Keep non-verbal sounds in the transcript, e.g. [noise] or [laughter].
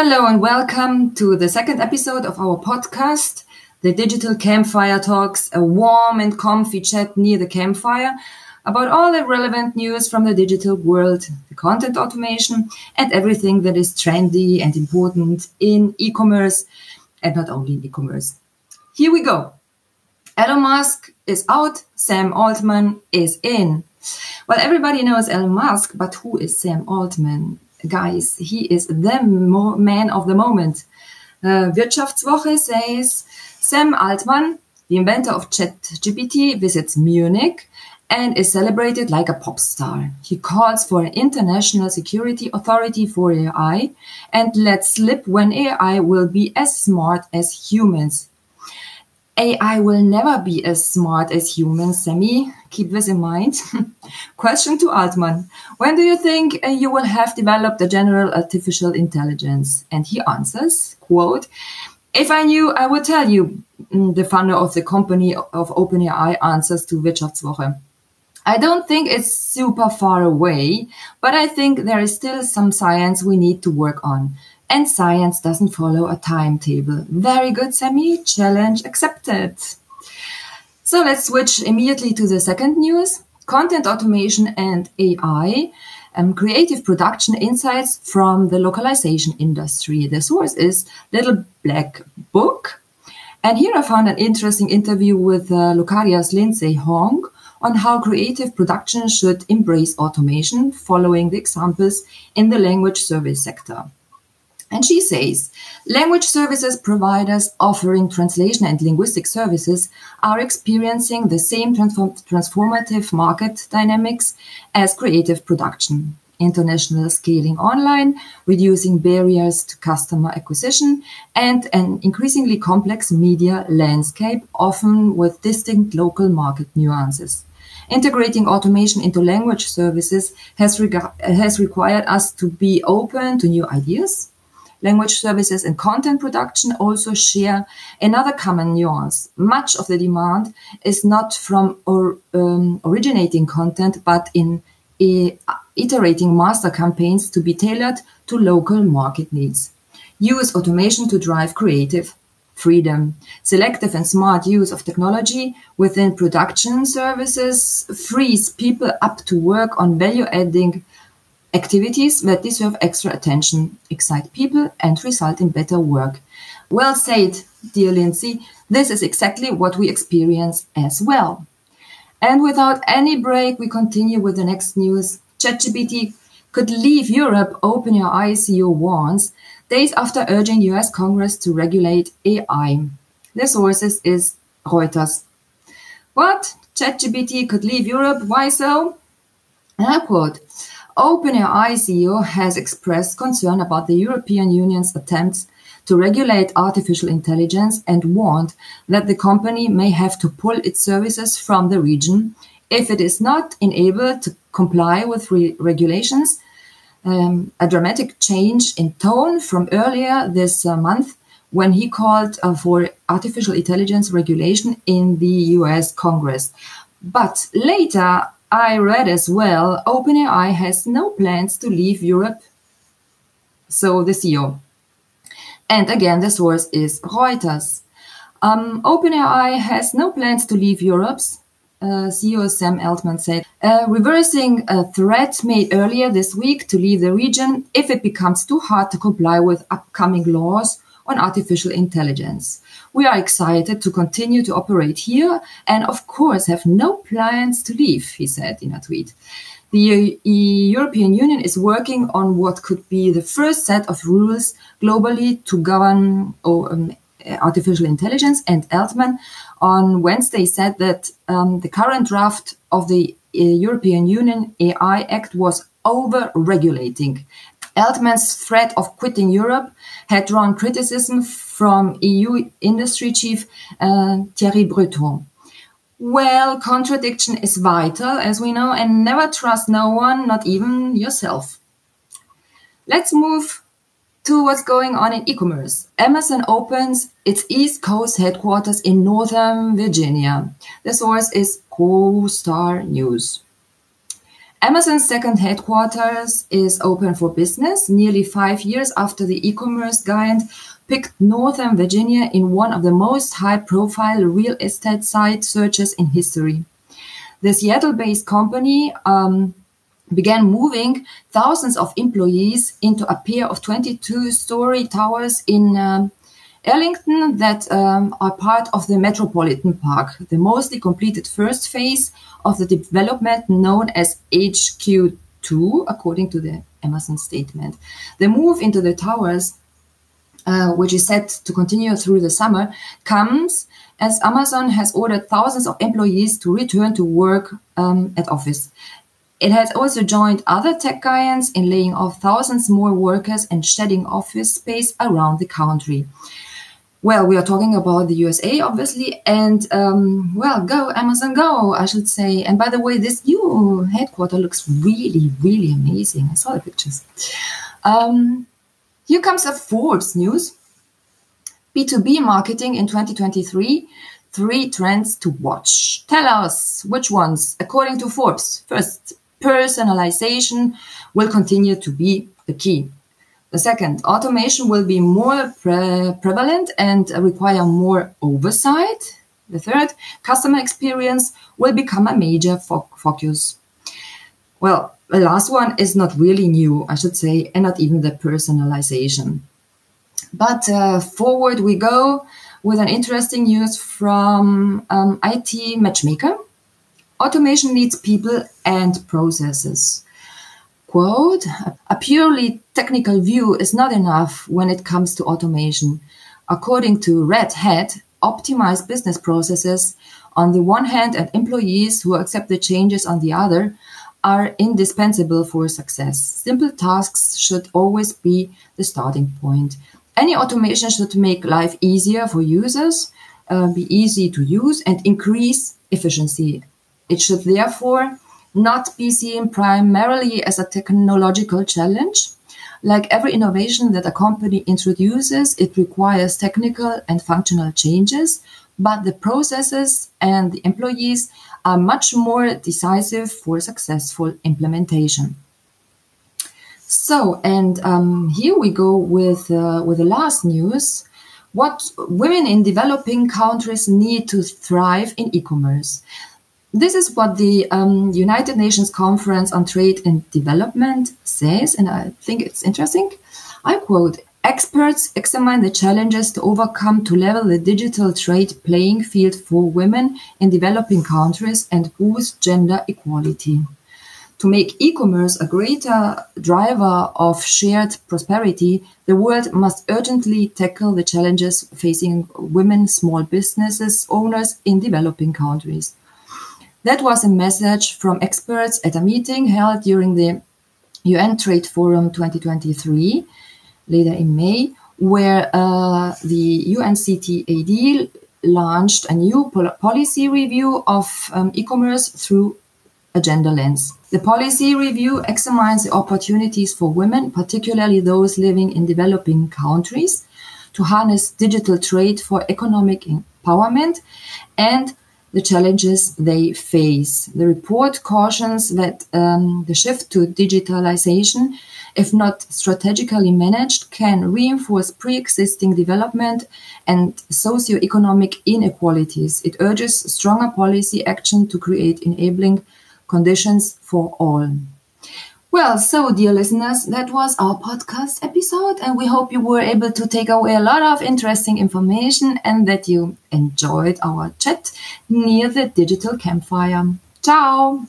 Hello and welcome to the second episode of our podcast, the Digital Campfire Talks, a warm and comfy chat near the campfire about all the relevant news from the digital world, the content automation, and everything that is trendy and important in e-commerce, and not only in e-commerce. Here we go. Elon Musk is out, Sam Altman is in. Well, everybody knows Elon Musk, but who is Sam Altman? Guys, he is the man of the moment. Uh, Wirtschaftswoche says Sam Altman, the inventor of ChatGPT, visits Munich and is celebrated like a pop star. He calls for an international security authority for AI and lets slip when AI will be as smart as humans. AI will never be as smart as humans, Sammy. Keep this in mind. [laughs] Question to Altman. When do you think uh, you will have developed a general artificial intelligence? And he answers, quote, if I knew, I would tell you, mm, the founder of the company of OpenAI answers to Wirtschaftswoche. I don't think it's super far away, but I think there is still some science we need to work on. And science doesn't follow a timetable. Very good, Sammy. Challenge accepted. So let's switch immediately to the second news. Content automation and AI. Um, creative production insights from the localization industry. The source is Little Black Book. And here I found an interesting interview with uh, Locaria's Lindsay Hong, on how creative production should embrace automation, following the examples in the language service sector. And she says, language services providers offering translation and linguistic services are experiencing the same transform- transformative market dynamics as creative production. International scaling online, reducing barriers to customer acquisition, and an increasingly complex media landscape, often with distinct local market nuances. Integrating automation into language services has, rega- has required us to be open to new ideas. Language services and content production also share another common nuance. Much of the demand is not from or, um, originating content, but in iterating master campaigns to be tailored to local market needs. Use automation to drive creative freedom. Selective and smart use of technology within production services frees people up to work on value adding activities that deserve extra attention, excite people, and result in better work. Well said, dear Lindsay. This is exactly what we experience as well. And without any break, we continue with the next news. ChatGPT could leave Europe, OpenAI CEO warns days after urging US Congress to regulate AI. The sources is Reuters. What? ChatGPT could leave Europe? Why so? And I quote, OpenAI CEO has expressed concern about the European Union's attempts to regulate artificial intelligence and warned that the company may have to pull its services from the region if it is not enabled to comply with re- regulations um, a dramatic change in tone from earlier this uh, month when he called uh, for artificial intelligence regulation in the US Congress. But later, I read as well OpenAI has no plans to leave Europe. So the CEO. And again, the source is Reuters. Um, OpenAI has no plans to leave Europe's uh, CEO Sam Altman said, uh, reversing a threat made earlier this week to leave the region if it becomes too hard to comply with upcoming laws on artificial intelligence. We are excited to continue to operate here and, of course, have no plans to leave, he said in a tweet. The European Union is working on what could be the first set of rules globally to govern or, um, artificial intelligence, and Altman on Wednesday said that um, the current draft of the uh, European Union AI Act was over regulating. Altman's threat of quitting Europe had drawn criticism from EU industry chief uh, Thierry Breton. Well, contradiction is vital, as we know, and never trust no one, not even yourself. Let's move to what's going on in e-commerce. Amazon opens its East Coast headquarters in Northern Virginia. The source is CoStar News. Amazon's second headquarters is open for business nearly five years after the e-commerce giant picked Northern Virginia in one of the most high-profile real estate site searches in history. The Seattle-based company um, began moving thousands of employees into a pair of 22-story towers in um, Arlington that um, are part of the Metropolitan Park, the mostly completed first phase of the development known as HQ2, according to the Amazon statement. The move into the towers, uh, which is set to continue through the summer, comes as Amazon has ordered thousands of employees to return to work um, at office. It has also joined other tech giants in laying off thousands more workers and shedding office space around the country. Well, we are talking about the USA, obviously, and um, well, go Amazon, go! I should say. And by the way, this new headquarter looks really, really amazing. I saw the pictures. Um, here comes a Forbes news: B2B marketing in 2023. Three trends to watch. Tell us which ones, according to Forbes. First, personalization will continue to be the key. The second, automation will be more pre prevalent and require more oversight. The third, customer experience will become a major fo focus. Well, the last one is not really new, I should say, and not even the personalization. But uh, forward we go with an interesting news from um, IT Matchmaker. Automation needs people and processes. Quote, a purely technical view is not enough when it comes to automation. According to Red Hat, optimized business processes on the one hand and employees who accept the changes on the other are indispensable for success. Simple tasks should always be the starting point. Any automation should make life easier for users, uh, be easy to use, and increase efficiency. It should therefore not be seen primarily as a technological challenge. Like every innovation that a company introduces, it requires technical and functional changes, but the processes and the employees are much more decisive for successful implementation. So, and um, here we go with uh, with the last news. What women in developing countries need to thrive in e-commerce. This is what the um, United Nations Conference on Trade and Development says, and I think it's interesting. I quote Experts examine the challenges to overcome to level the digital trade playing field for women in developing countries and boost gender equality. To make e commerce a greater driver of shared prosperity, the world must urgently tackle the challenges facing women small businesses owners in developing countries. That was a message from experts at a meeting held during the UN Trade Forum 2023, later in May, where uh, the UNCTAD launched a new pol- policy review of um, e commerce through a gender lens. The policy review examines the opportunities for women, particularly those living in developing countries, to harness digital trade for economic empowerment and the challenges they face. The report cautions that um, the shift to digitalization, if not strategically managed, can reinforce pre existing development and socioeconomic inequalities. It urges stronger policy action to create enabling conditions for all. Well, so dear listeners, that was our podcast episode, and we hope you were able to take away a lot of interesting information and that you enjoyed our chat near the digital campfire. Ciao!